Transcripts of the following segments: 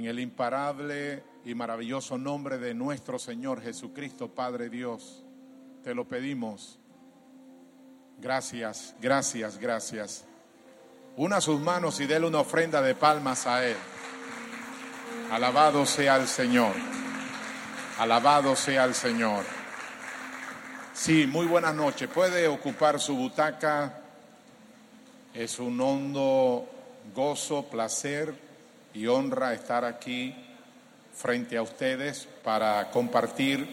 En el imparable y maravilloso nombre de nuestro Señor Jesucristo, Padre Dios, te lo pedimos. Gracias, gracias, gracias. Una sus manos y déle una ofrenda de palmas a Él. Alabado sea el Señor. Alabado sea el Señor. Sí, muy buenas noches. Puede ocupar su butaca. Es un hondo gozo, placer y honra estar aquí frente a ustedes para compartir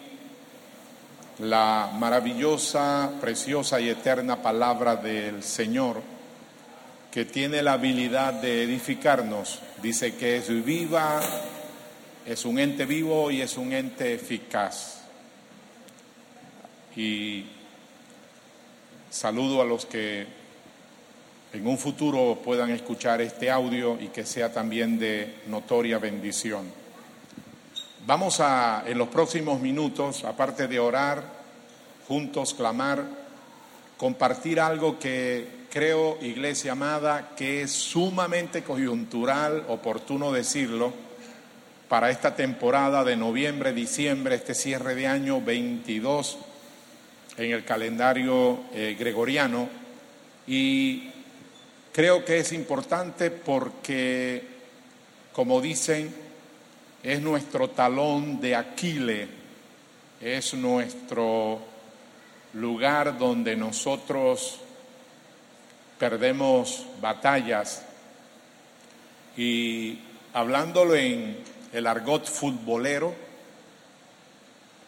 la maravillosa, preciosa y eterna palabra del Señor que tiene la habilidad de edificarnos. Dice que es viva, es un ente vivo y es un ente eficaz. Y saludo a los que en un futuro puedan escuchar este audio y que sea también de notoria bendición. Vamos a, en los próximos minutos, aparte de orar, juntos clamar, compartir algo que creo, iglesia amada, que es sumamente coyuntural, oportuno decirlo, para esta temporada de noviembre, diciembre, este cierre de año 22 en el calendario eh, gregoriano. Y Creo que es importante porque, como dicen, es nuestro talón de Aquile, es nuestro lugar donde nosotros perdemos batallas. Y hablándolo en el argot futbolero,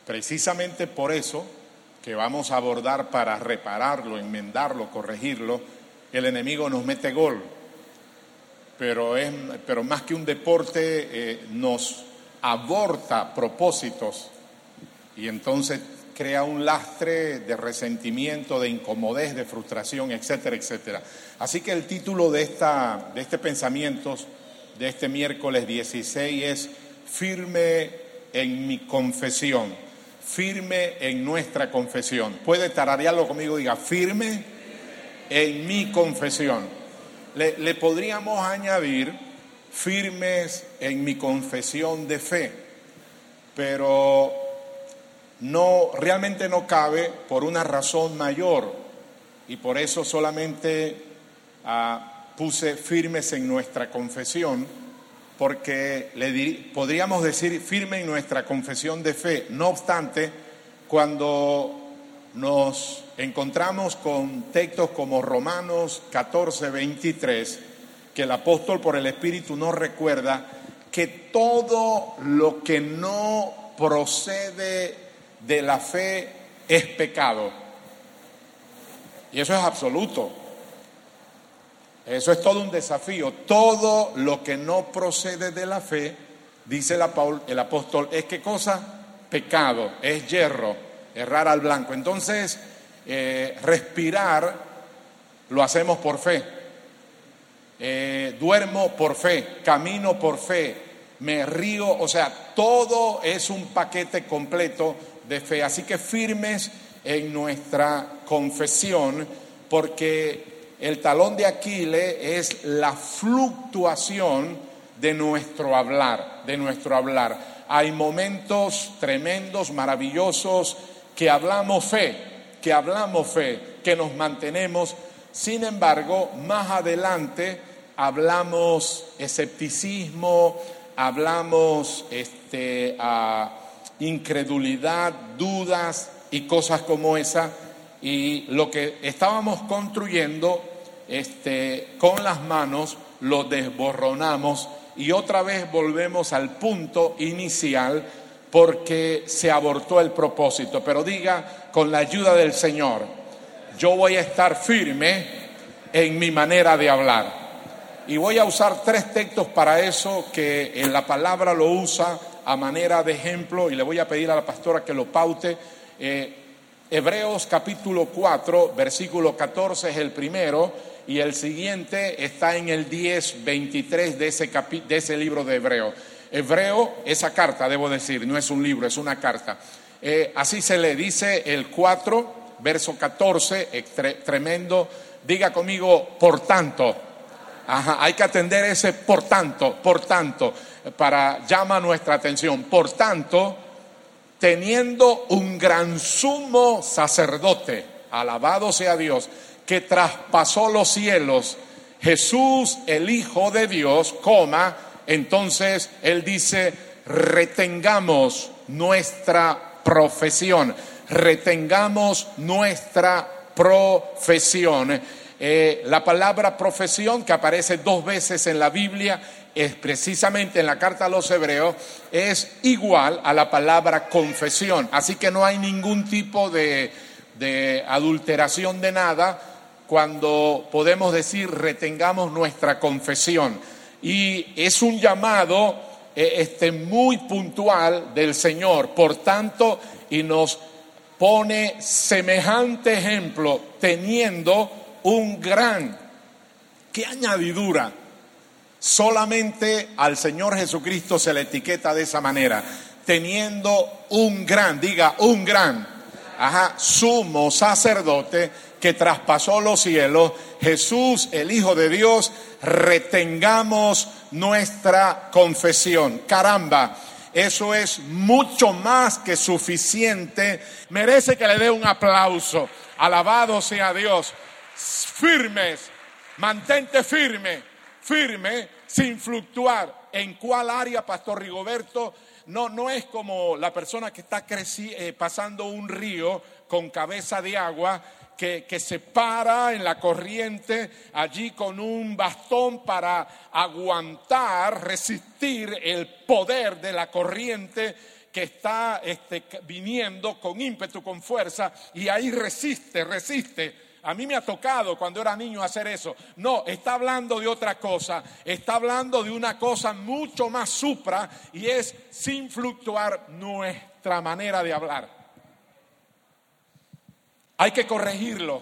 precisamente por eso que vamos a abordar para repararlo, enmendarlo, corregirlo, el enemigo nos mete gol, pero, es, pero más que un deporte eh, nos aborta propósitos y entonces crea un lastre de resentimiento, de incomodez, de frustración, etcétera, etcétera. Así que el título de, esta, de este pensamiento de este miércoles 16 es Firme en mi confesión, firme en nuestra confesión. Puede tararearlo conmigo, diga, firme en mi confesión. Le, podríamos añadir firmes en mi confesión de fe, pero no realmente no cabe por una razón mayor y por eso solamente ah, puse firmes en nuestra confesión porque le podríamos decir firme en nuestra confesión de fe. No obstante, cuando nos encontramos con textos como Romanos 14, 23, que el apóstol por el Espíritu nos recuerda que todo lo que no procede de la fe es pecado. Y eso es absoluto. Eso es todo un desafío. Todo lo que no procede de la fe, dice el apóstol, es qué cosa? Pecado, es hierro, errar al blanco. Entonces, eh, respirar lo hacemos por fe. Eh, duermo por fe, camino por fe, me río, o sea, todo es un paquete completo de fe. Así que firmes en nuestra confesión, porque el talón de Aquiles es la fluctuación de nuestro hablar, de nuestro hablar. Hay momentos tremendos, maravillosos, que hablamos fe, que hablamos fe, que nos mantenemos. Sin embargo, más adelante hablamos escepticismo, hablamos este, incredulidad, dudas y cosas como esa. Y lo que estábamos construyendo este, con las manos lo desborronamos y otra vez volvemos al punto inicial porque se abortó el propósito. Pero diga, con la ayuda del Señor, yo voy a estar firme en mi manera de hablar. Y voy a usar tres textos para eso que en la palabra lo usa a manera de ejemplo y le voy a pedir a la pastora que lo paute. Eh, Hebreos capítulo 4, versículo 14 es el primero y el siguiente está en el 10, 23 de ese, de ese libro de Hebreo. Hebreo, esa carta, debo decir, no es un libro, es una carta. Eh, así se le dice el 4, verso 14, tremendo. Diga conmigo, por tanto. Ajá, hay que atender ese por tanto, por tanto. para llama nuestra atención. Por tanto, teniendo un gran sumo sacerdote, alabado sea Dios, que traspasó los cielos, Jesús, el Hijo de Dios, coma, entonces él dice, retengamos nuestra profesión, retengamos nuestra profesión. Eh, la palabra profesión, que aparece dos veces en la Biblia, es precisamente en la carta a los hebreos, es igual a la palabra confesión. Así que no hay ningún tipo de, de adulteración de nada cuando podemos decir retengamos nuestra confesión. Y es un llamado eh, este, muy puntual del Señor. Por tanto, y nos pone semejante ejemplo teniendo un gran, qué añadidura, solamente al Señor Jesucristo se le etiqueta de esa manera, teniendo un gran, diga un gran, ajá, sumo sacerdote que traspasó los cielos, Jesús, el Hijo de Dios, retengamos nuestra confesión. Caramba, eso es mucho más que suficiente. Merece que le dé un aplauso. Alabado sea Dios. Firmes, mantente firme, firme, sin fluctuar. ¿En cuál área, Pastor Rigoberto? No, no es como la persona que está eh, pasando un río con cabeza de agua que, se para en la corriente allí con un bastón para aguantar, resistir el poder de la corriente que está este, viniendo con ímpetu, con fuerza, y ahí resiste, resiste. A mí me ha tocado cuando era niño hacer eso. No, está hablando de otra cosa. Está hablando de una cosa mucho más supra y es sin fluctuar nuestra manera de hablar. Hay que corregirlo.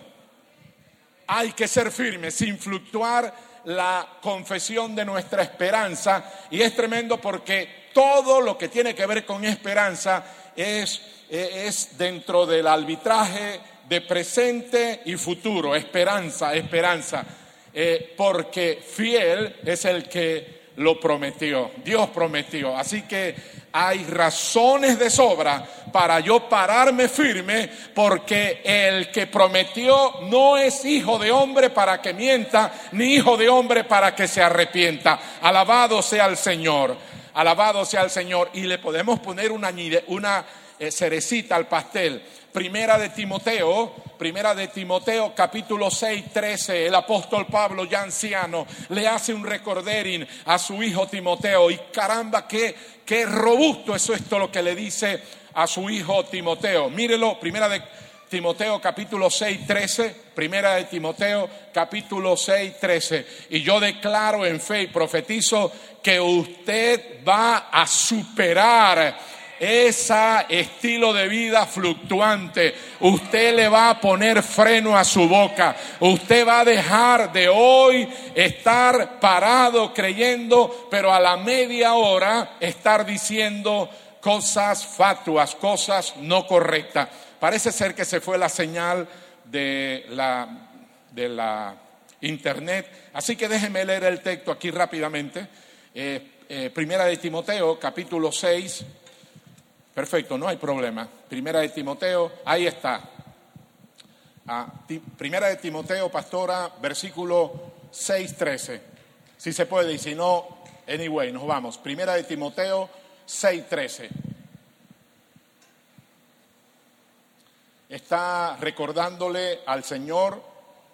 Hay que ser firme, sin fluctuar la confesión de nuestra esperanza. Y es tremendo porque todo lo que tiene que ver con esperanza es, es dentro del arbitraje de presente y futuro. Esperanza, esperanza. Eh, porque fiel es el que lo prometió. Dios prometió. Así que hay razones de sobra para yo pararme firme porque el que prometió no es hijo de hombre para que mienta, ni hijo de hombre para que se arrepienta. Alabado sea el Señor, alabado sea el Señor. Y le podemos poner una, una eh, cerecita al pastel. Primera de Timoteo, primera de Timoteo capítulo 6, 13, el apóstol Pablo ya anciano le hace un recordering a su hijo Timoteo y caramba, qué, qué robusto es esto lo que le dice a su hijo Timoteo. Mírelo, primera de Timoteo capítulo 6, 13, primera de Timoteo capítulo 6, 13. Y yo declaro en fe y profetizo que usted va a superar ese estilo de vida fluctuante. Usted le va a poner freno a su boca. Usted va a dejar de hoy estar parado creyendo, pero a la media hora estar diciendo cosas fatuas, cosas no correctas. Parece ser que se fue la señal de la, de la internet. Así que déjeme leer el texto aquí rápidamente. Eh, eh, primera de Timoteo, capítulo 6, Perfecto, no hay problema. Primera de Timoteo, ahí está. Ah, primera de Timoteo, pastora, versículo 6.13. Si se puede, y si no, anyway, nos vamos. Primera de Timoteo 6.13. Está recordándole al Señor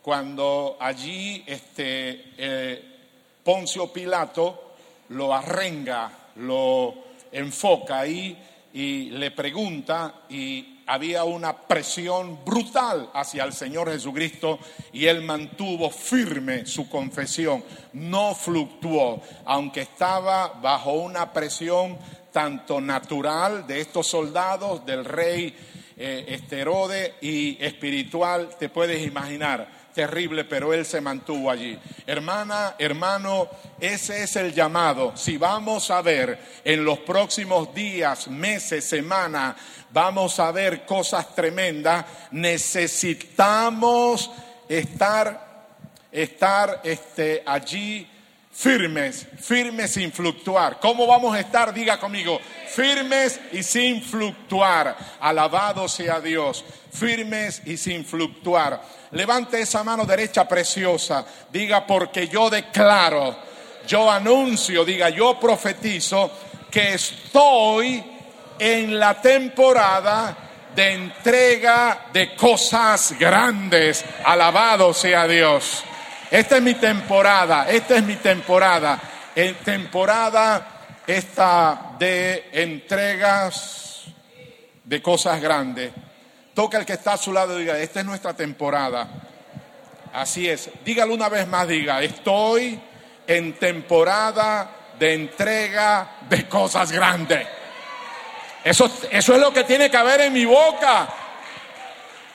cuando allí este, eh, Poncio Pilato lo arrenga, lo enfoca ahí y le pregunta y había una presión brutal hacia el Señor Jesucristo y él mantuvo firme su confesión, no fluctuó, aunque estaba bajo una presión tanto natural de estos soldados, del rey eh, Esterode y espiritual, te puedes imaginar terrible, pero él se mantuvo allí. Hermana, hermano, ese es el llamado. Si vamos a ver en los próximos días, meses, semanas, vamos a ver cosas tremendas, necesitamos estar, estar este, allí firmes, firmes sin fluctuar. ¿Cómo vamos a estar? Diga conmigo, firmes y sin fluctuar. Alabado sea Dios, firmes y sin fluctuar. Levante esa mano derecha preciosa, diga porque yo declaro, yo anuncio, diga yo profetizo que estoy en la temporada de entrega de cosas grandes. Alabado sea Dios. Esta es mi temporada, esta es mi temporada. En temporada esta de entregas de cosas grandes. Toca el que está a su lado y diga, esta es nuestra temporada. Así es. Dígalo una vez más, diga, estoy en temporada de entrega de cosas grandes. Eso, eso es lo que tiene que haber en mi boca.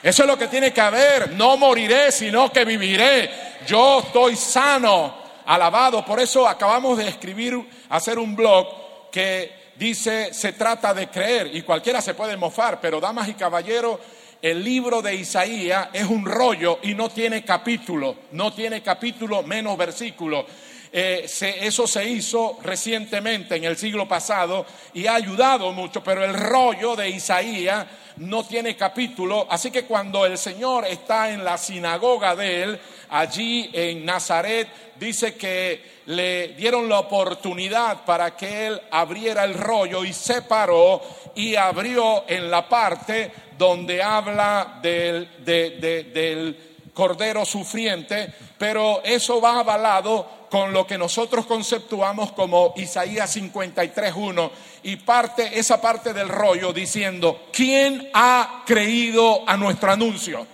Eso es lo que tiene que haber. No moriré, sino que viviré. Yo estoy sano, alabado. Por eso acabamos de escribir, hacer un blog que dice, se trata de creer. Y cualquiera se puede mofar, pero damas y caballeros, el libro de Isaías es un rollo y no tiene capítulo. No tiene capítulo menos versículo. Eh, eso se hizo recientemente en el siglo pasado y ha ayudado mucho, pero el rollo de Isaías no tiene capítulo, así que cuando el Señor está en la sinagoga de él, allí en Nazaret, dice que le dieron la oportunidad para que él abriera el rollo y se paró y abrió en la parte donde habla del, del cordero sufriente, pero eso va avalado con lo que nosotros conceptuamos como Isaías 53.1 y parte esa parte del rollo diciendo, ¿quién ha creído a nuestro anuncio?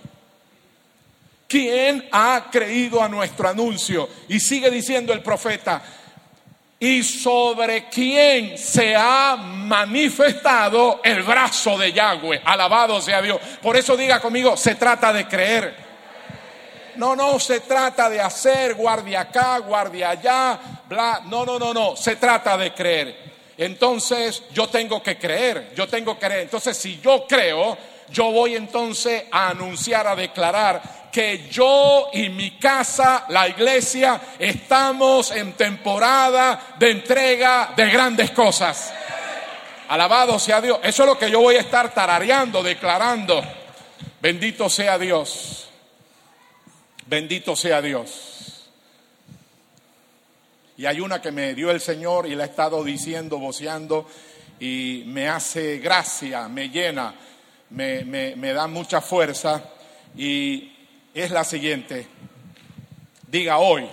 ¿Quién ha creído a nuestro anuncio? Y sigue diciendo el profeta, y sobre quién se ha manifestado el brazo de Yahweh. Alabado sea Dios. Por eso diga conmigo, se trata de creer. No, no se trata de hacer guardia acá, guardia allá, bla. No, no, no, no. Se trata de creer. Entonces yo tengo que creer, yo tengo que creer. Entonces si yo creo, yo voy entonces a anunciar, a declarar que yo y mi casa, la iglesia, estamos en temporada de entrega de grandes cosas. Alabado sea Dios. Eso es lo que yo voy a estar tarareando, declarando. Bendito sea Dios. Bendito sea Dios. Y hay una que me dio el Señor y la he estado diciendo, voceando, y me hace gracia, me llena, me, me da mucha fuerza. Y es la siguiente. Diga hoy.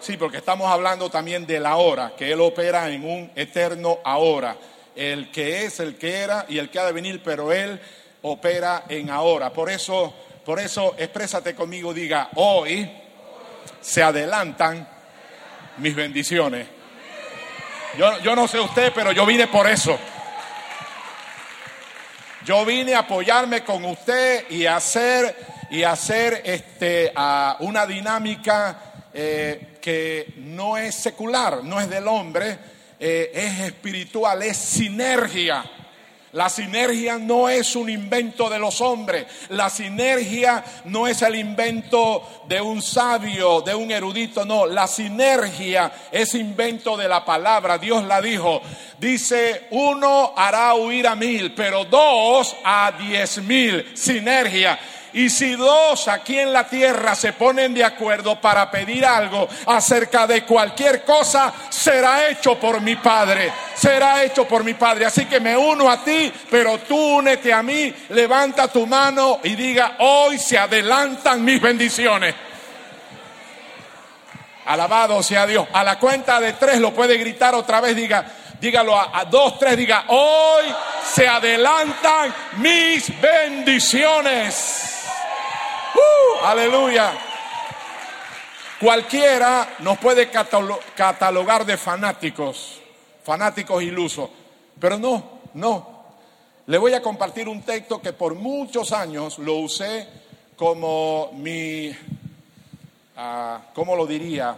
Sí, porque estamos hablando también de la hora, que Él opera en un eterno ahora. El que es, el que era y el que ha de venir, pero Él opera en ahora. Por eso por eso exprésate conmigo, diga, hoy se adelantan mis bendiciones. Yo, yo no sé usted, pero yo vine por eso. Yo vine a apoyarme con usted y hacer y hacer este, una dinámica eh, que no es secular, no es del hombre, eh, es espiritual, es sinergia. La sinergia no es un invento de los hombres. La sinergia no es el invento de un sabio, de un erudito. No, la sinergia es invento de la palabra. Dios la dijo. Dice, uno hará huir a mil, pero dos a diez mil. Sinergia. Y si dos aquí en la tierra se ponen de acuerdo para pedir algo acerca de cualquier cosa, será hecho por mi Padre. Será hecho por mi Padre. Así que me uno a ti, pero tú únete a mí, levanta tu mano y diga, hoy se adelantan mis bendiciones. Alabado sea Dios. A la cuenta de tres lo puede gritar otra vez, diga, dígalo a, a, dos, tres, diga, hoy se adelantan mis bendiciones. Uh, aleluya. Cualquiera nos puede catalogar de fanáticos, fanáticos ilusos, pero no, no. Le voy a compartir un texto que por muchos años lo usé como mi, uh, ¿cómo lo diría?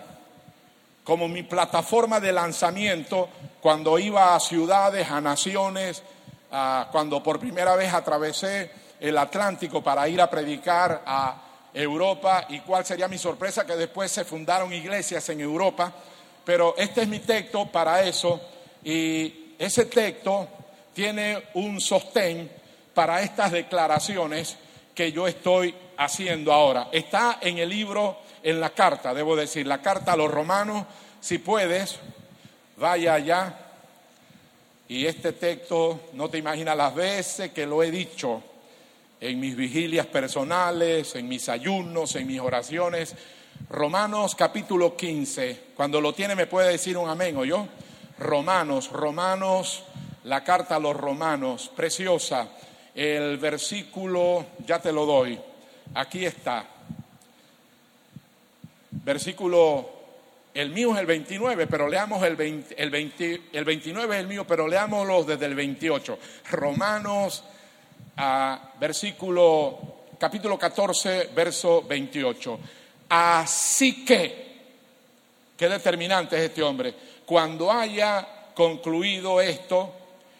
Como mi plataforma de lanzamiento cuando iba a ciudades, a naciones, uh, cuando por primera vez atravesé el Atlántico para ir a predicar a Europa y cuál sería mi sorpresa que después se fundaron iglesias en Europa. Pero este es mi texto para eso y ese texto tiene un sostén para estas declaraciones que yo estoy haciendo ahora. Está en el libro, en la carta, debo decir, la carta a los romanos. Si puedes, vaya allá. Y este texto, no te imaginas las veces que lo he dicho en mis vigilias personales, en mis ayunos, en mis oraciones. Romanos capítulo 15, cuando lo tiene me puede decir un amén o yo. Romanos, Romanos, la carta a los romanos, preciosa. El versículo, ya te lo doy, aquí está. Versículo, el mío es el 29, pero leamos el, 20, el, 20, el 29 es el mío, pero leámoslo desde el 28. Romanos a versículo, capítulo 14, verso 28. Así que, qué determinante es este hombre, cuando haya concluido esto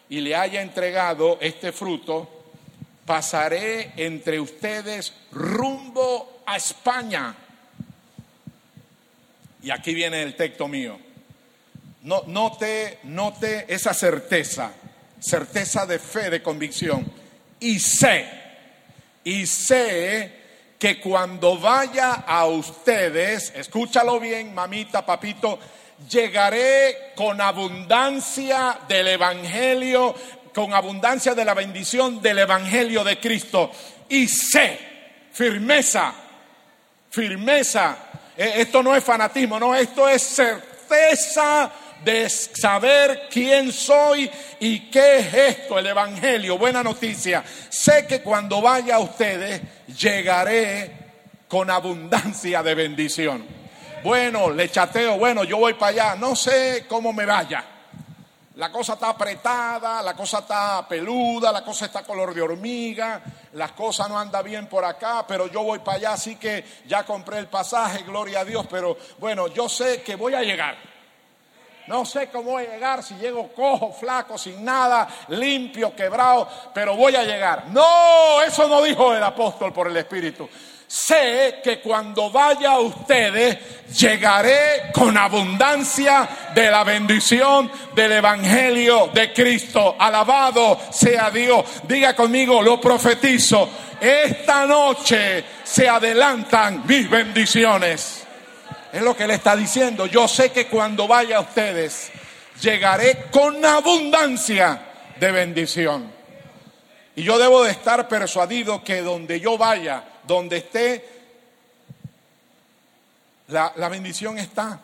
y le haya entregado este fruto, pasaré entre ustedes rumbo a España. Y aquí viene el texto mío. No, note, note esa certeza, certeza de fe, de convicción y sé, y sé que cuando vaya a ustedes, escúchalo bien, mamita, papito, llegaré con abundancia del Evangelio, con abundancia de la bendición del Evangelio de Cristo. Y sé, firmeza, firmeza. E, esto no es fanatismo, no, esto es certeza de saber quién soy y qué es esto, el Evangelio. Buena noticia. Sé que cuando vaya a ustedes llegaré con abundancia de bendición. Bueno, le chateo, bueno, yo voy para allá, no sé cómo me vaya. La cosa está apretada, la cosa está peluda, la cosa está color de hormiga, las cosas no andan bien por acá, pero yo voy para allá, así que ya compré el pasaje, gloria a Dios, pero bueno, yo sé que voy a llegar. No sé cómo voy a llegar, si llego cojo, flaco, sin nada, limpio, quebrado, pero voy a llegar. No, eso no dijo el apóstol por el Espíritu. Sé que cuando vaya a ustedes llegaré con abundancia de la bendición del Evangelio de Cristo. Alabado sea Dios. Diga conmigo, lo profetizo. Esta noche se adelantan mis bendiciones. Es lo que le está diciendo. Yo sé que cuando vaya a ustedes, llegaré con abundancia de bendición. Y yo debo de estar persuadido que donde yo vaya, donde esté, la, la bendición está.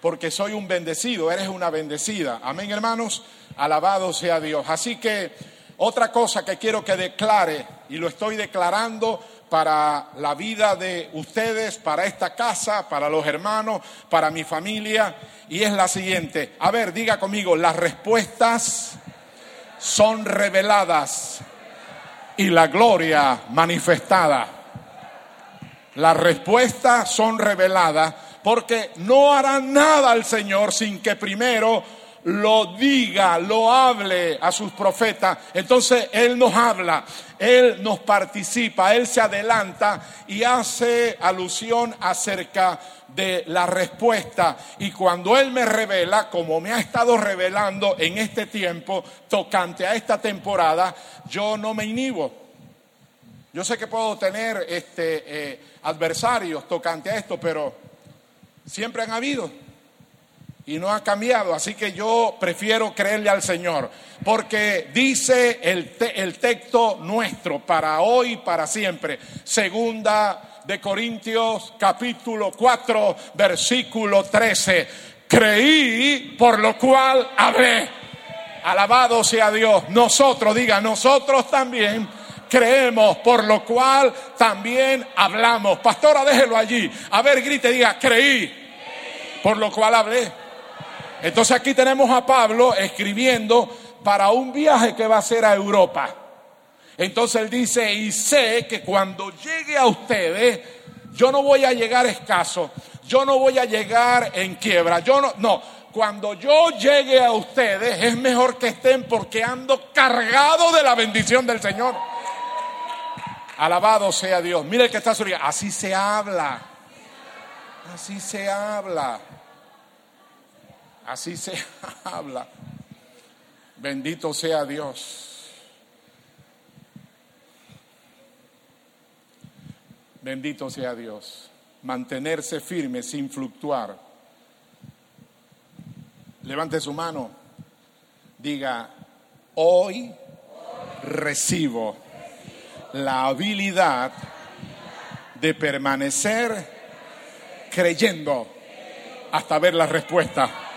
Porque soy un bendecido, eres una bendecida. Amén, hermanos. Alabado sea Dios. Así que otra cosa que quiero que declare, y lo estoy declarando para la vida de ustedes, para esta casa, para los hermanos, para mi familia, y es la siguiente. A ver, diga conmigo, las respuestas son reveladas y la gloria manifestada. Las respuestas son reveladas porque no harán nada al Señor sin que primero lo diga, lo hable a sus profetas. Entonces Él nos habla, Él nos participa, Él se adelanta y hace alusión acerca de la respuesta. Y cuando Él me revela, como me ha estado revelando en este tiempo, tocante a esta temporada, yo no me inhibo. Yo sé que puedo tener este, eh, adversarios tocante a esto, pero siempre han habido y no ha cambiado. Así que yo prefiero creerle al Señor, porque dice el, el texto nuestro para hoy y para siempre. Segunda de Corintios capítulo 4 versículo 13. Creí por lo cual hablé. Alabado sea Dios. Nosotros, diga, nosotros también creemos, por lo cual también hablamos. Pastora, déjelo allí. A ver, grite, diga, creí, por lo cual hablé. Entonces aquí tenemos a Pablo escribiendo para un viaje que va a hacer a Europa. Entonces él dice, y sé que cuando llegue a ustedes, yo no voy a llegar escaso, yo no voy a llegar en quiebra, yo no, no, cuando yo llegue a ustedes es mejor que estén porque ando cargado de la bendición del Señor. Alabado sea Dios. Mire el que está sobre. Así se habla. Así se habla. Así se habla. Bendito sea Dios. Bendito sea Dios. Mantenerse firme sin fluctuar. Levante su mano. Diga, hoy recibo la habilidad de permanecer creyendo hasta ver la respuesta.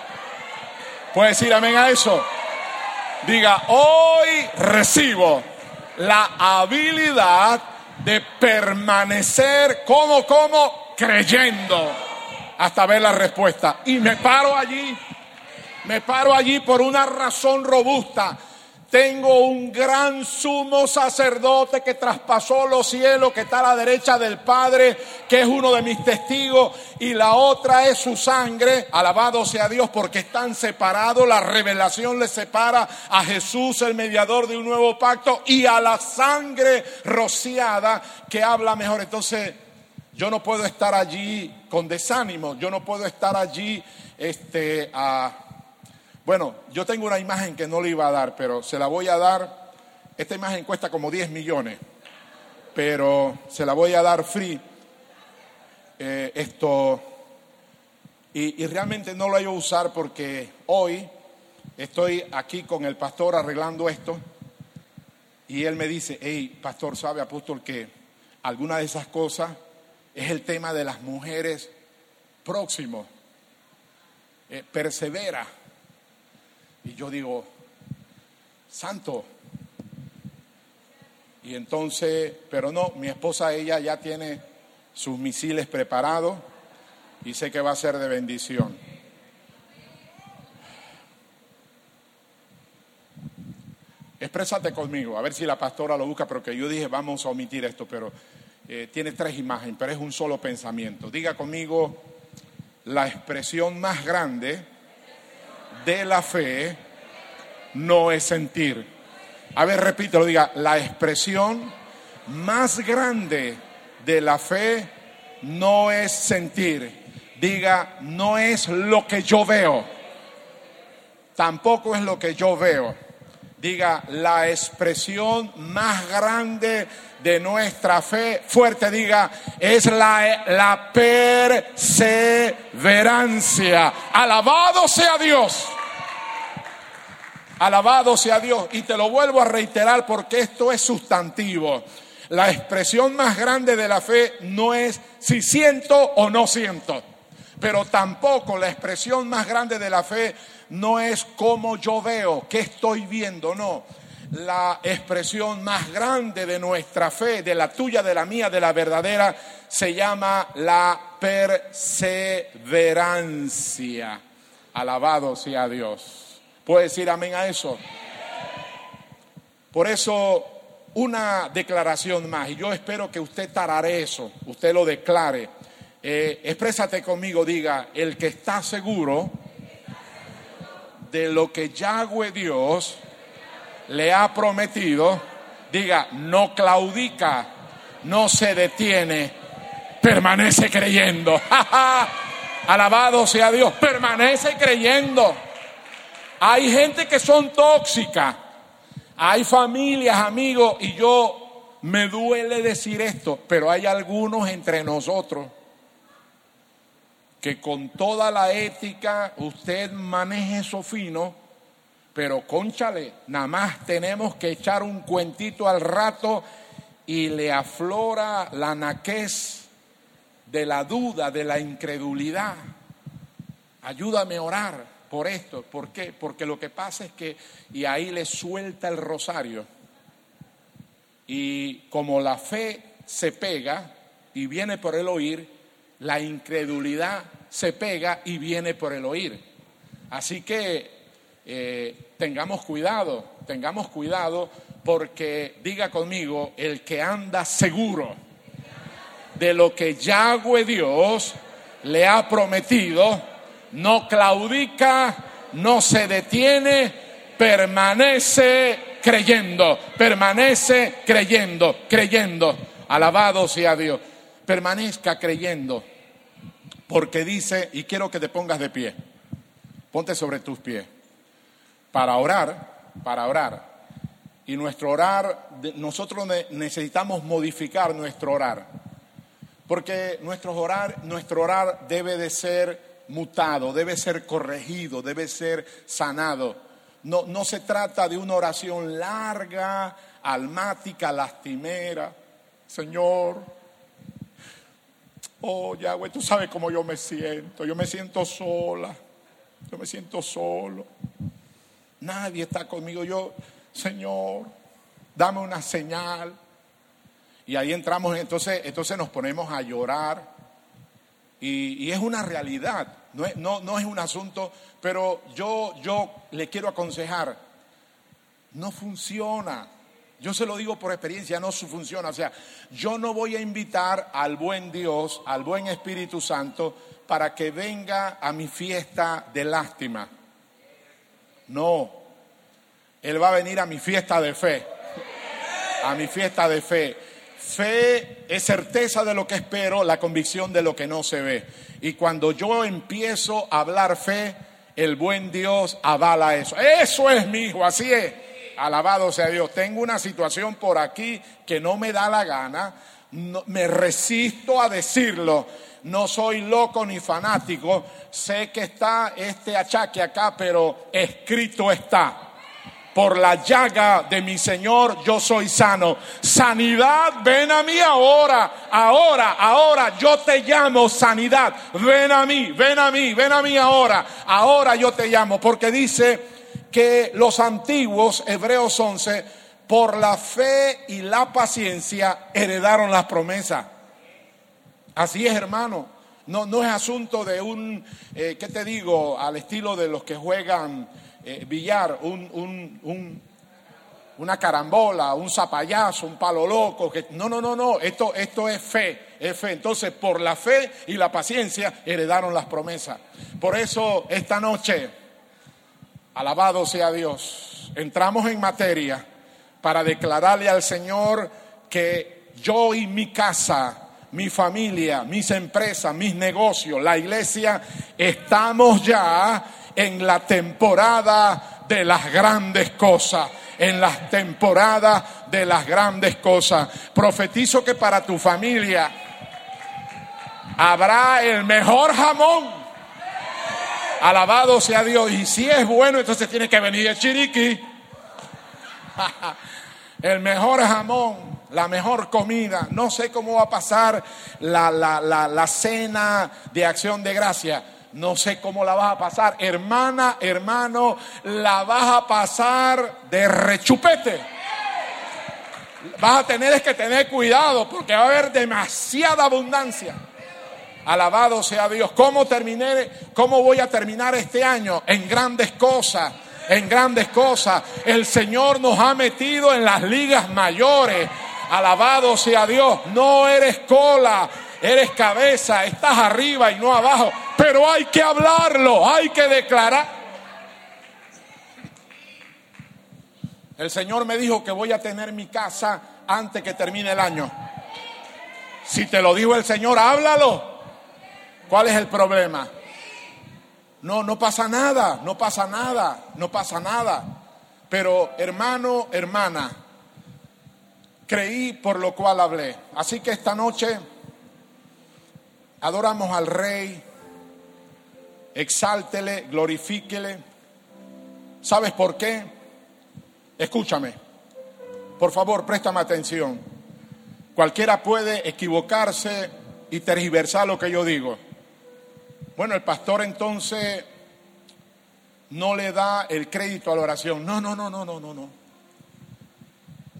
¿Puede decir amén a eso? Diga, hoy recibo la habilidad de permanecer como, como, creyendo hasta ver la respuesta. Y me paro allí, me paro allí por una razón robusta. Tengo un gran sumo sacerdote que traspasó los cielos, que está a la derecha del Padre, que es uno de mis testigos, y la otra es su sangre. Alabado sea Dios porque están separados. La revelación les separa a Jesús, el mediador de un nuevo pacto, y a la sangre rociada que habla mejor. Entonces, yo no puedo estar allí con desánimo, yo no puedo estar allí este, a bueno, yo tengo una imagen que no le iba a dar, pero se la voy a dar. Esta imagen cuesta como 10 millones, pero se la voy a dar free. Eh, esto, y, realmente no lo voy a usar porque hoy estoy aquí con el pastor arreglando esto y él me dice, hey, pastor, ¿sabe, apóstol, que alguna de esas cosas es el tema de las mujeres próximo? Eh, persevera y yo digo, santo. Y entonces, pero no, mi esposa, ella ya tiene sus misiles preparados y sé que va a ser de bendición. Exprésate conmigo, a ver si la pastora lo busca, porque yo dije, vamos a omitir esto, pero eh, tiene tres imágenes, pero es un solo pensamiento. Diga conmigo, la expresión más grande de la fe no es sentir. A ver, repítelo, diga, la expresión más grande de la fe no es sentir. Diga, no es lo que yo veo. Tampoco es lo que yo veo. Diga, la expresión más grande de nuestra fe, fuerte diga, es la, la perseverancia. Alabado sea Dios. Alabado sea Dios. Y te lo vuelvo a reiterar porque esto es sustantivo. La expresión más grande de la fe no es si siento o no siento. Pero tampoco la expresión más grande de la fe no es como yo veo, qué estoy viendo, no. La expresión más grande de nuestra fe, de la tuya, de la mía, de la verdadera, se llama la perseverancia. Alabado sea Dios. ¿Puede decir amén a eso? Por eso, una declaración más, y yo espero que usted tarare eso, usted lo declare. Eh, exprésate conmigo, diga, el que está seguro de lo que Yahweh Dios le ha prometido, diga, no claudica, no se detiene, permanece creyendo. Alabado sea Dios, permanece creyendo. Hay gente que son tóxicas. Hay familias, amigos, y yo me duele decir esto, pero hay algunos entre nosotros que con toda la ética usted maneje eso fino, pero conchale, nada más tenemos que echar un cuentito al rato y le aflora la naquez de la duda, de la incredulidad. Ayúdame a orar por esto. ¿Por qué? Porque lo que pasa es que, y ahí le suelta el rosario, y como la fe se pega y viene por el oír, la incredulidad se pega y viene por el oír. Así que eh, tengamos cuidado, tengamos cuidado, porque diga conmigo, el que anda seguro de lo que Yahweh Dios le ha prometido, no claudica, no se detiene, permanece creyendo, permanece creyendo, creyendo. Alabado sea Dios. Permanezca creyendo. Porque dice, y quiero que te pongas de pie, ponte sobre tus pies, para orar, para orar. Y nuestro orar, nosotros necesitamos modificar nuestro orar. Porque nuestro orar, nuestro orar debe de ser mutado, debe ser corregido, debe ser sanado. No, no se trata de una oración larga, almática, lastimera. Señor, oh Yahweh, tú sabes cómo yo me siento. Yo me siento sola, yo me siento solo. Nadie está conmigo. Yo, Señor, dame una señal. Y ahí entramos, entonces, entonces nos ponemos a llorar. Y, es una realidad, no es, no, no es un asunto, pero yo, yo le quiero aconsejar, no funciona. Yo se lo digo por experiencia, no funciona. O sea, yo no voy a invitar al buen Dios, al buen Espíritu Santo, para que venga a mi fiesta de lástima. No, Él va a venir a mi fiesta de fe. A mi fiesta de fe. Fe es certeza de lo que espero, la convicción de lo que no se ve. Y cuando yo empiezo a hablar fe, el buen Dios avala eso. Eso es mi hijo, así es. Alabado sea Dios. Tengo una situación por aquí que no me da la gana. me resisto a decirlo. No soy loco ni fanático. Sé que está este achaque acá, pero escrito está por la llaga de mi Señor yo soy sano. Sanidad, ven a mí ahora, ahora, ahora, yo te llamo sanidad. Ven a mí, ven a mí, ven a mí ahora, ahora yo te llamo, porque dice que los antiguos, Hebreos 11, por la fe y la paciencia heredaron las promesas. Así es, hermano. No, no es asunto de un, eh, ¿qué te digo? Al estilo de los que juegan eh, billar, un, una carambola, un zapallazo, un palo loco. Que, no, no, no, no, esto, esto es fe, es fe. Entonces, por la fe y la paciencia heredaron las promesas. Por eso, esta noche, alabado sea Dios, entramos en materia para declararle al Señor que yo y mi casa mi familia, mis empresas, mis negocios, la iglesia, estamos ya en la temporada de las grandes cosas, en las temporadas de las grandes cosas. Profetizo que para tu familia habrá el mejor jamón. Alabado sea Dios. Y si es bueno, entonces tiene que venir el chiriqui. el mejor jamón, la mejor comida. No sé cómo va a pasar la, la, la, la cena de acción de gracia no sé cómo la vas a pasar. Hermana, hermano, la vas a pasar de rechupete. Vas a tener que tener cuidado porque va a haber demasiada abundancia. Alabado sea Dios. ¿Cómo terminé, cómo voy a terminar este año? En grandes cosas, en grandes cosas. El Señor nos ha metido en las ligas mayores. Alabado sea Dios. No eres cola, eres cabeza, estás arriba y no abajo, pero hay que hablarlo, hay que declarar. El Señor me dijo que voy a tener mi casa antes que termine el año. Si te lo dijo el Señor, háblalo. ¿Cuál es el problema? No, no pasa nada, no pasa nada, no pasa nada. Pero hermano, hermana, creí por lo cual hablé. Así que esta noche adoramos al Rey, exáltele, glorifíquele. ¿Sabes por qué? Escúchame, por favor, préstame atención. Cualquiera puede equivocarse y tergiversar lo que yo digo. Bueno, el pastor entonces no le da el crédito a la oración. No, no, no, no, no, no, no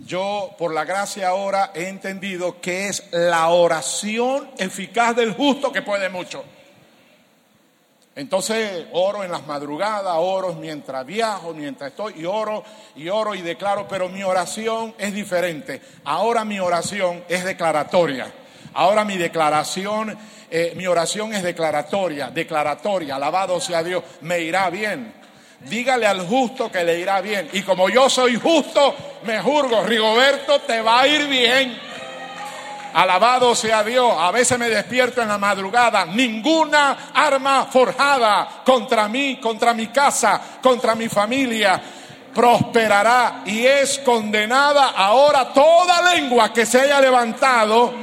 yo por la gracia ahora he entendido que es la oración eficaz del justo que puede mucho. Entonces oro en las madrugadas, oro mientras viajo, mientras estoy, y oro y oro y declaro, pero mi oración es diferente. Ahora mi oración es declaratoria. Ahora mi declaración, eh, mi oración es declaratoria, declaratoria, alabado sea Dios, me irá bien Dígale al justo que le irá bien. Y como yo soy justo, me jurgo, Rigoberto, te va a ir bien. Alabado sea Dios. A veces me despierto en la madrugada. Ninguna arma forjada contra mí, contra mi casa, contra mi familia prosperará y es condenada ahora toda lengua que se haya levantado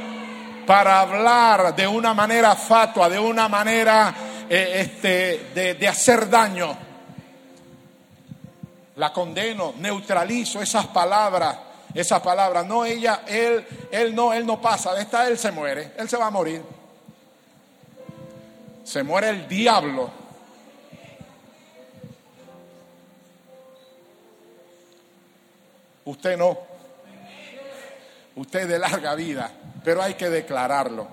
para hablar de una manera fatua, de una manera eh, este, de, de hacer daño. La condeno, neutralizo esas palabras, esas palabras. No, ella, él, él no, él no pasa. De esta él se muere, él se va a morir. Se muere el diablo. Usted no. Usted de larga vida pero hay que declararlo.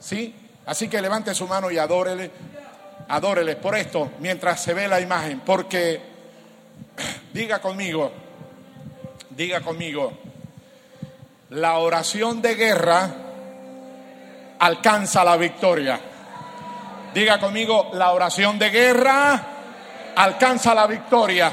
¿Sí? Así que levante su mano y adórele. Adórele por esto mientras se ve la imagen, porque diga conmigo, diga conmigo, la oración de guerra alcanza la victoria. Diga conmigo, la oración de guerra alcanza la victoria.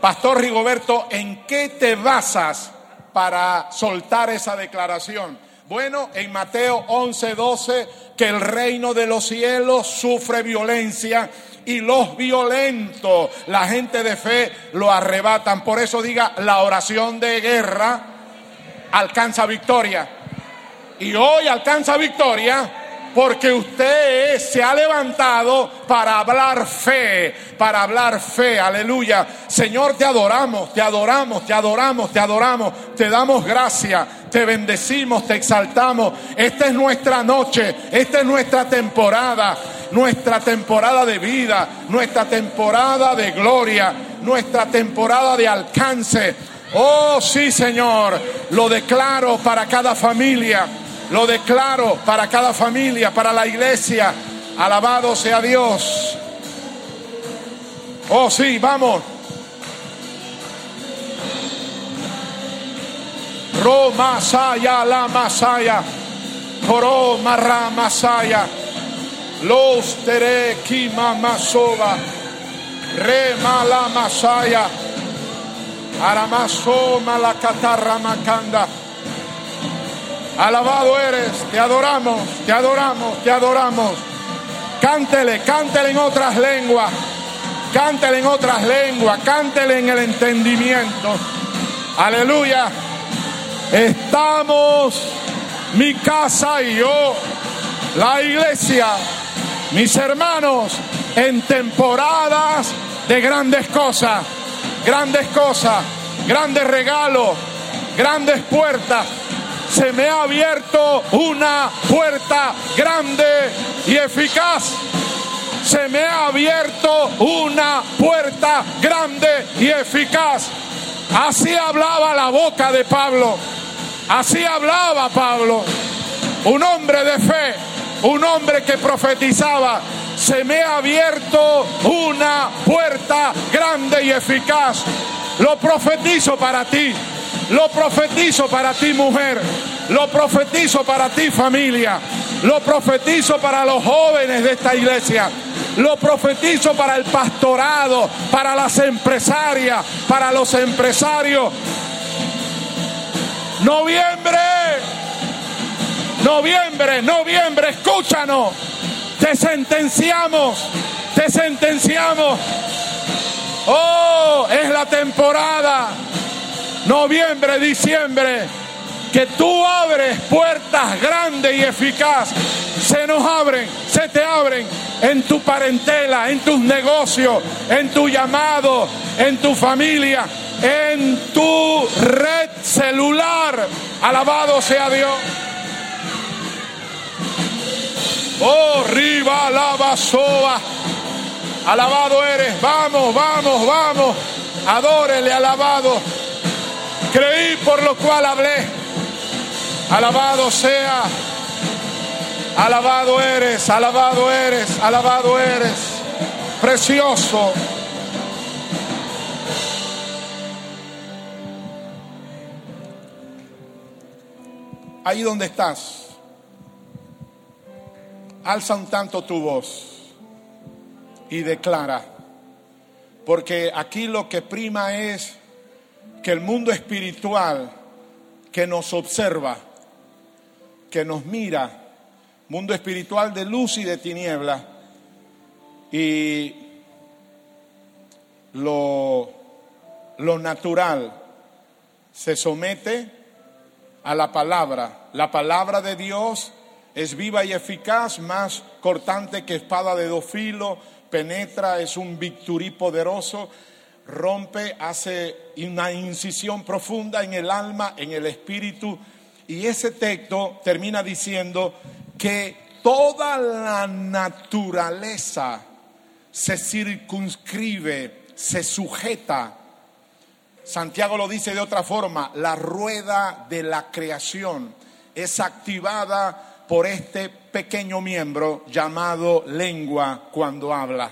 Pastor Rigoberto, ¿en qué te basas para soltar esa declaración? Bueno, en Mateo 11, 12, que el reino de los cielos sufre violencia y los violentos, la gente de fe, lo arrebatan. Por eso diga, la oración de guerra alcanza victoria. Y hoy alcanza victoria porque usted se ha levantado para hablar fe, para hablar fe, aleluya. Señor, te adoramos, te adoramos, te adoramos, te adoramos, te damos gracia, te bendecimos, te exaltamos. Esta es nuestra noche, esta es nuestra temporada, nuestra temporada de vida, nuestra temporada de gloria, nuestra temporada de alcance. Oh sí, Señor, lo declaro para cada familia. Lo declaro para cada familia, para la iglesia. Alabado sea Dios. Oh, sí, vamos. Roma Saya la Masaya. Coro Marra Masaya. Los tere kima masoba. Re mala masaya. Aramaso malakatarra makanda. Alabado eres, te adoramos, te adoramos, te adoramos. Cántele, cántele en otras lenguas, cántele en otras lenguas, cántele en el entendimiento. Aleluya. Estamos, mi casa y yo, la iglesia, mis hermanos, en temporadas de grandes cosas, grandes cosas, grandes regalos, grandes puertas se me ha abierto una puerta grande y eficaz. Se me ha abierto una puerta grande y eficaz. Así hablaba la boca de Pablo. Así hablaba Pablo. Un hombre de fe, un hombre que profetizaba. Se me ha abierto una puerta grande y eficaz. Lo profetizo para ti. Lo profetizo para ti mujer, lo profetizo para ti familia, lo profetizo para los jóvenes de esta iglesia, lo profetizo para el pastorado, para las empresarias, para los empresarios. Noviembre, noviembre, noviembre, escúchanos, te sentenciamos, te sentenciamos. Oh, es la temporada noviembre, diciembre, que tú abres puertas grandes y eficaz, se nos abren, se te abren en tu parentela, en tus negocios, en tu llamado, en tu familia, en tu red celular. Alabado sea Dios. Oh, riba la soa. Alabado eres. Vamos, vamos, vamos. Adórele, alabado. Creí por lo cual hablé. Alabado sea. Alabado eres, alabado eres, alabado eres. Precioso. Ahí donde estás, alza un tanto tu voz y declara, Porque aquí lo que prima es que el mundo espiritual que nos observa, que nos mira, mundo espiritual de luz y de tiniebla, y lo, lo natural se somete a la palabra. La palabra de Dios es viva y eficaz, más cortante que espada de dos filos, penetra, es un victorí poderoso, rompe, hace una incisión profunda en el alma, en el espíritu. Y ese texto termina diciendo que toda la naturaleza se circunscribe, se sujeta. Santiago lo dice de otra forma, la rueda de la creación es activada por este pequeño miembro llamado lengua cuando habla.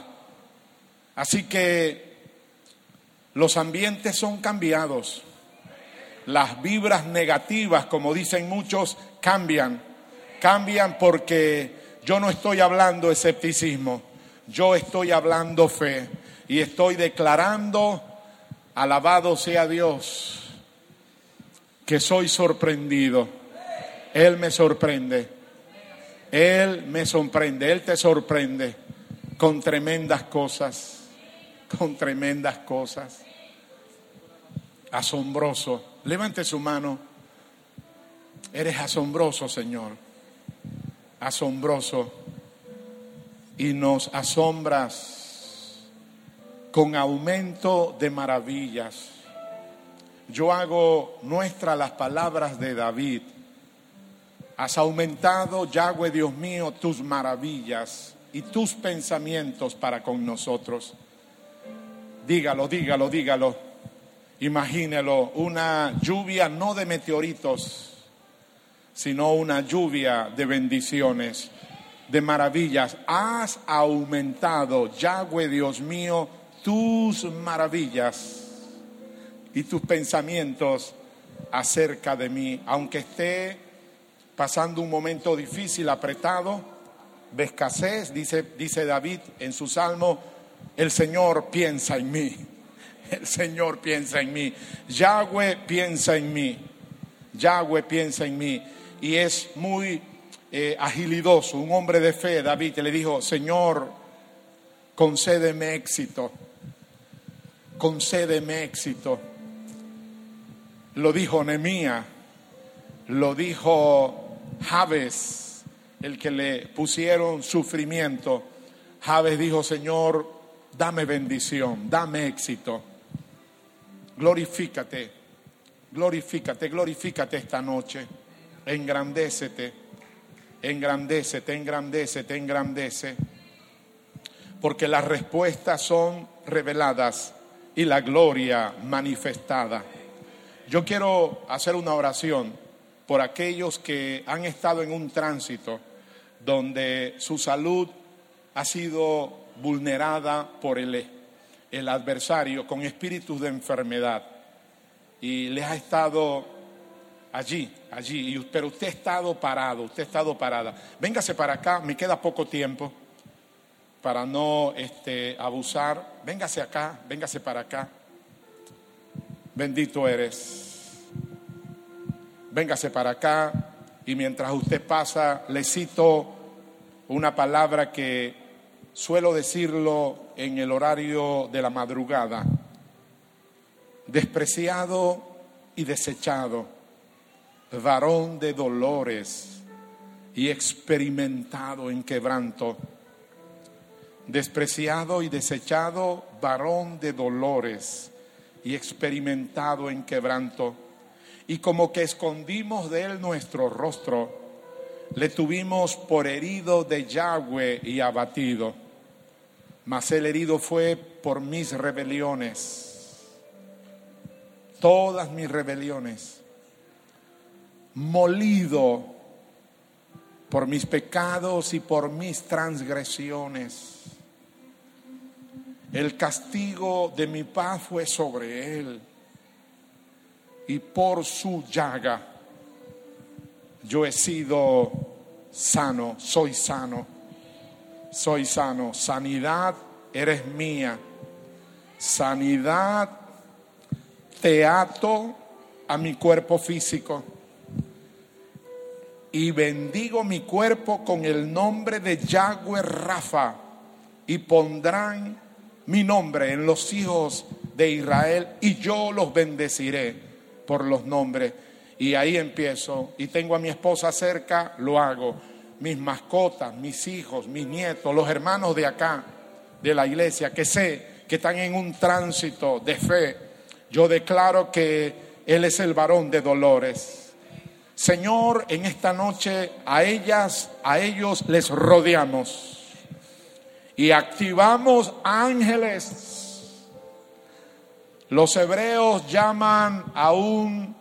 Así que los ambientes son cambiados. Las vibras negativas, como dicen muchos, cambian. Cambian porque yo no estoy hablando escepticismo, yo estoy hablando fe y estoy declarando, alabado sea Dios, que soy sorprendido. Él me sorprende. Él me sorprende, Él te sorprende con tremendas cosas, con tremendas cosas. Asombroso. Levante su mano. Eres asombroso, Señor. Asombroso. Y nos asombras con aumento de maravillas. Yo hago nuestras las palabras de David Has aumentado, Yahweh Dios mío, tus maravillas y tus pensamientos para con nosotros. Dígalo, dígalo, dígalo. Imagínelo, una lluvia no de meteoritos, sino una lluvia de bendiciones, de maravillas. Has aumentado, Yahweh Dios mío, tus maravillas y tus pensamientos acerca de mí, aunque esté pasando un momento difícil, apretado, de escasez, dice, dice David en su salmo, el Señor piensa en mí, el Señor piensa en mí, Yahweh piensa en mí, Yahweh piensa en mí. Y es muy eh, agilidoso, un hombre de fe, David, le dijo, Señor, concédeme éxito, concédeme éxito. Lo dijo Nemía, lo dijo Javes, el que le pusieron sufrimiento, Javes dijo, Señor, dame bendición, dame éxito. Glorifícate, glorifícate, glorifícate esta noche. Engrandécete, engrandécete, engrandécete, engrandece. Porque las respuestas son reveladas y la gloria manifestada. Yo quiero hacer una oración por aquellos que han estado en un tránsito donde su salud ha sido vulnerada por el, el adversario con espíritus de enfermedad y les ha estado allí, allí, pero usted ha estado parado, usted ha estado parada. Véngase para acá, me queda poco tiempo para no este, abusar. Véngase acá, véngase para acá. Bendito eres véngase para acá y mientras usted pasa le cito una palabra que suelo decirlo en el horario de la madrugada. Despreciado y desechado, varón de dolores y experimentado en quebranto. Despreciado y desechado, varón de dolores y experimentado en quebranto y como que escondimos de él nuestro rostro, le tuvimos por herido de Yahweh y abatido. Mas el herido fue por mis rebeliones, todas mis rebeliones, molido por mis pecados y por mis transgresiones. El castigo de mi paz fue sobre él y por su llaga yo he sido sano, soy sano, soy sano. Sanidad eres mía, sanidad, te ato a mi cuerpo físico y bendigo mi cuerpo con el nombre de Yahweh Rafa y pondrán mi nombre en los hijos de Israel y yo los bendeciré por los nombres. Y ahí empiezo y tengo a mi esposa cerca, lo hago. Mis mascotas, mis hijos, mis nietos, los hermanos de acá, de la iglesia, que sé que están en un tránsito de fe. Yo declaro que Él es el varón de dolores Señor, en esta noche a ellas, a ellos les rodeamos y activamos ángeles. Los hebreos llaman a un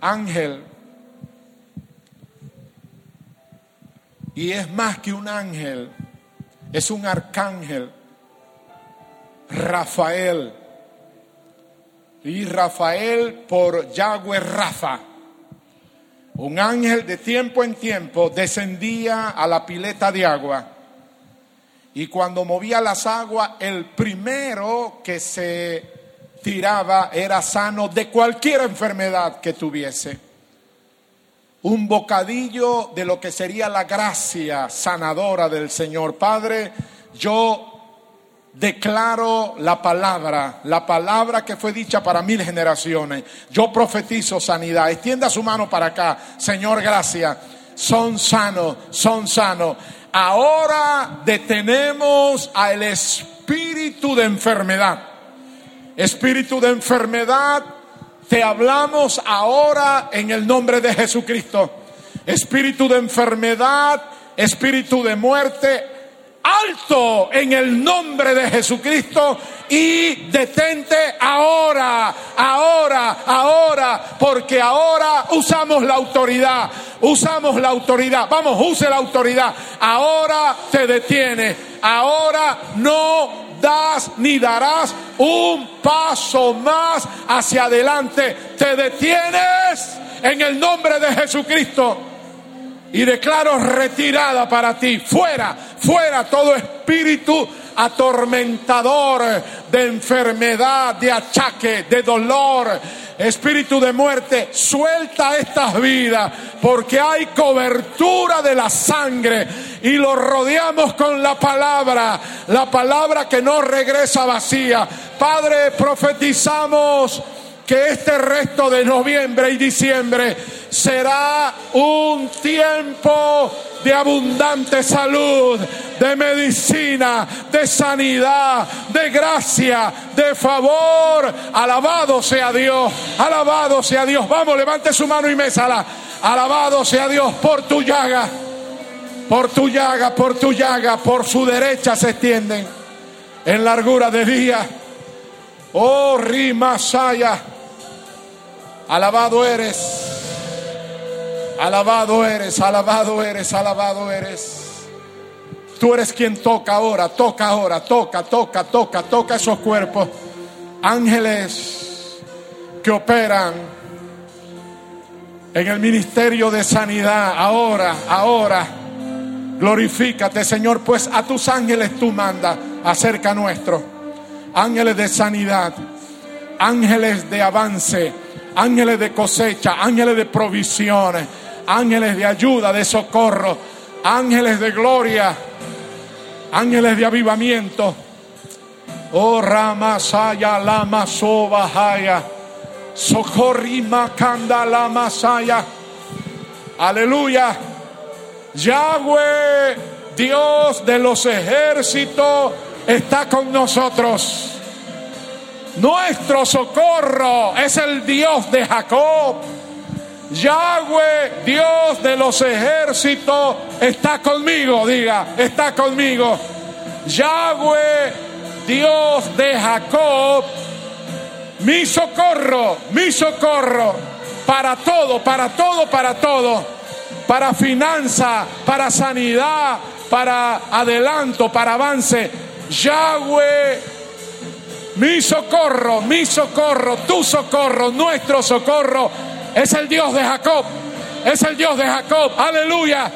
ángel y es más que un ángel, es un arcángel, Rafael y Rafael por Yahweh Rafa. Un ángel de tiempo en tiempo descendía a la pileta de agua y cuando movía las aguas, el primero que se tiraba era sano de cualquier enfermedad que tuviese. Un bocadillo de lo que sería la gracia sanadora del Señor. Padre, yo declaro la palabra, la palabra que fue dicha para mil generaciones. Yo profetizo sanidad. Extienda su mano para acá. Señor, gracias. Son sanos, son sanos. Ahora detenemos al espíritu de enfermedad. Espíritu de enfermedad, te hablamos ahora en el nombre de Jesucristo. Espíritu de enfermedad, espíritu de muerte, alto en el nombre de Jesucristo y detente ahora, ahora, ahora, porque ahora usamos la autoridad, usamos la autoridad, vamos, use la autoridad, ahora te detiene, ahora no ni darás un paso más hacia adelante, te detienes en el nombre de Jesucristo y declaro retirada para ti, fuera, fuera todo espíritu atormentador de enfermedad, de achaque, de dolor, espíritu de muerte, suelta estas vidas, porque hay cobertura de la sangre y lo rodeamos con la palabra, la palabra que no regresa vacía. Padre, profetizamos que este resto de noviembre y diciembre será un tiempo de abundante salud, de medicina, de sanidad, de gracia, de favor. Alabado sea Dios, alabado sea Dios. Vamos, levante su mano y mésala. Alabado sea Dios por tu llaga, por tu llaga, por tu llaga, por su derecha se extienden en largura de día. Oh, Rimasaya. Alabado eres. Alabado eres, alabado eres, alabado eres. Tú eres quien toca ahora, toca ahora, toca, toca, toca, toca esos cuerpos. Ángeles que operan en el ministerio de sanidad, ahora, ahora. Glorifícate, Señor, pues a tus ángeles tú manda acerca nuestro. Ángeles de sanidad, ángeles de avance ángeles de cosecha, ángeles de provisiones, ángeles de ayuda, de socorro, ángeles de gloria, ángeles de avivamiento. Oh Ramasaya Lama Sobahaya, Socorrima Kanda Lama Saya. Aleluya. Yahweh, Dios de los ejércitos, está con nosotros. Nuestro socorro es el Dios de Jacob. Yahweh, Dios de los ejércitos, está conmigo, diga, está conmigo. Yahweh, Dios de Jacob, mi socorro, mi socorro, para todo, para todo, para todo, para finanza, para sanidad, para adelanto, para avance. Yahweh, mi socorro, mi socorro, tu socorro, nuestro socorro es el Dios de Jacob. Es el Dios de Jacob. Aleluya.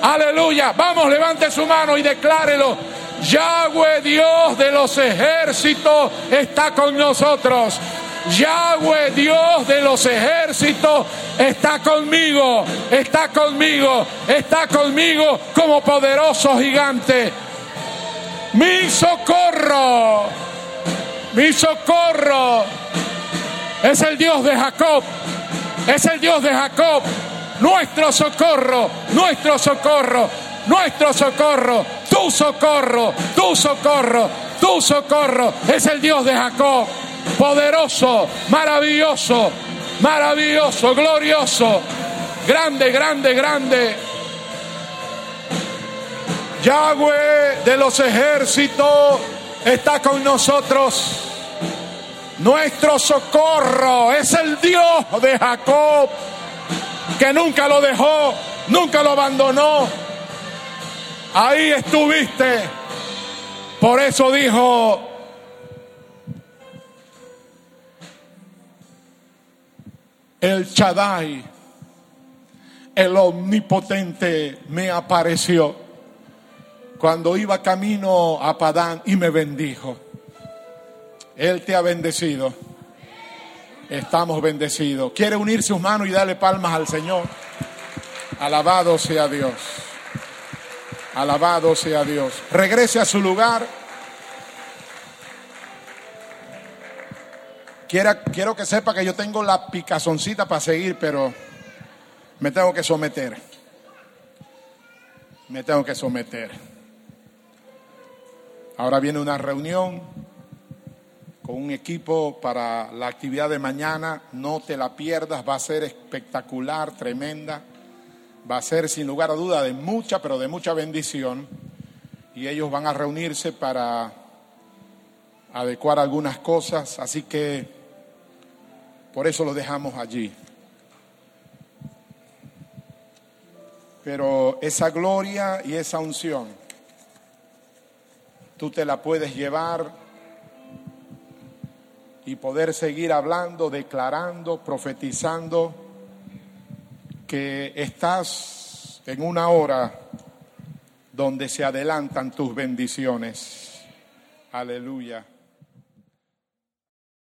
Aleluya. Vamos, levante su mano y declárelo. Yahweh Dios de los ejércitos está con nosotros. Yahweh Dios de los ejércitos está conmigo, está conmigo, está conmigo como poderoso gigante. Mi socorro, mi socorro es el Dios de Jacob, es el Dios de Jacob, nuestro socorro, nuestro socorro, nuestro socorro, tu socorro, tu socorro, tu socorro, es el Dios de Jacob, poderoso, maravilloso, maravilloso, glorioso, grande, grande, grande. Yahweh de los ejércitos está con nosotros. Nuestro socorro es el Dios de Jacob, que nunca lo dejó, nunca lo abandonó. Ahí estuviste. Por eso dijo, el Shaddai, el omnipotente, me apareció cuando iba camino a Padán y me bendijo. Él te ha bendecido. Estamos bendecidos. ¿Quiere unir sus manos y darle palmas al Señor? Alabado sea Dios. Alabado sea Dios. Regrese a su lugar. Quiera, quiero que sepa que yo tengo la picazoncita para seguir, pero me tengo que someter. Me tengo que someter. Ahora viene una reunión con un equipo para la actividad de mañana. No te la pierdas, va a ser espectacular, tremenda. Va a ser sin lugar a duda de mucha, pero de mucha bendición. Y ellos van a reunirse para adecuar algunas cosas. Así que por eso lo dejamos allí. Pero esa gloria y esa unción, tú te la puedes llevar y poder seguir hablando, declarando, profetizando que estás en una hora donde se adelantan tus bendiciones. Aleluya.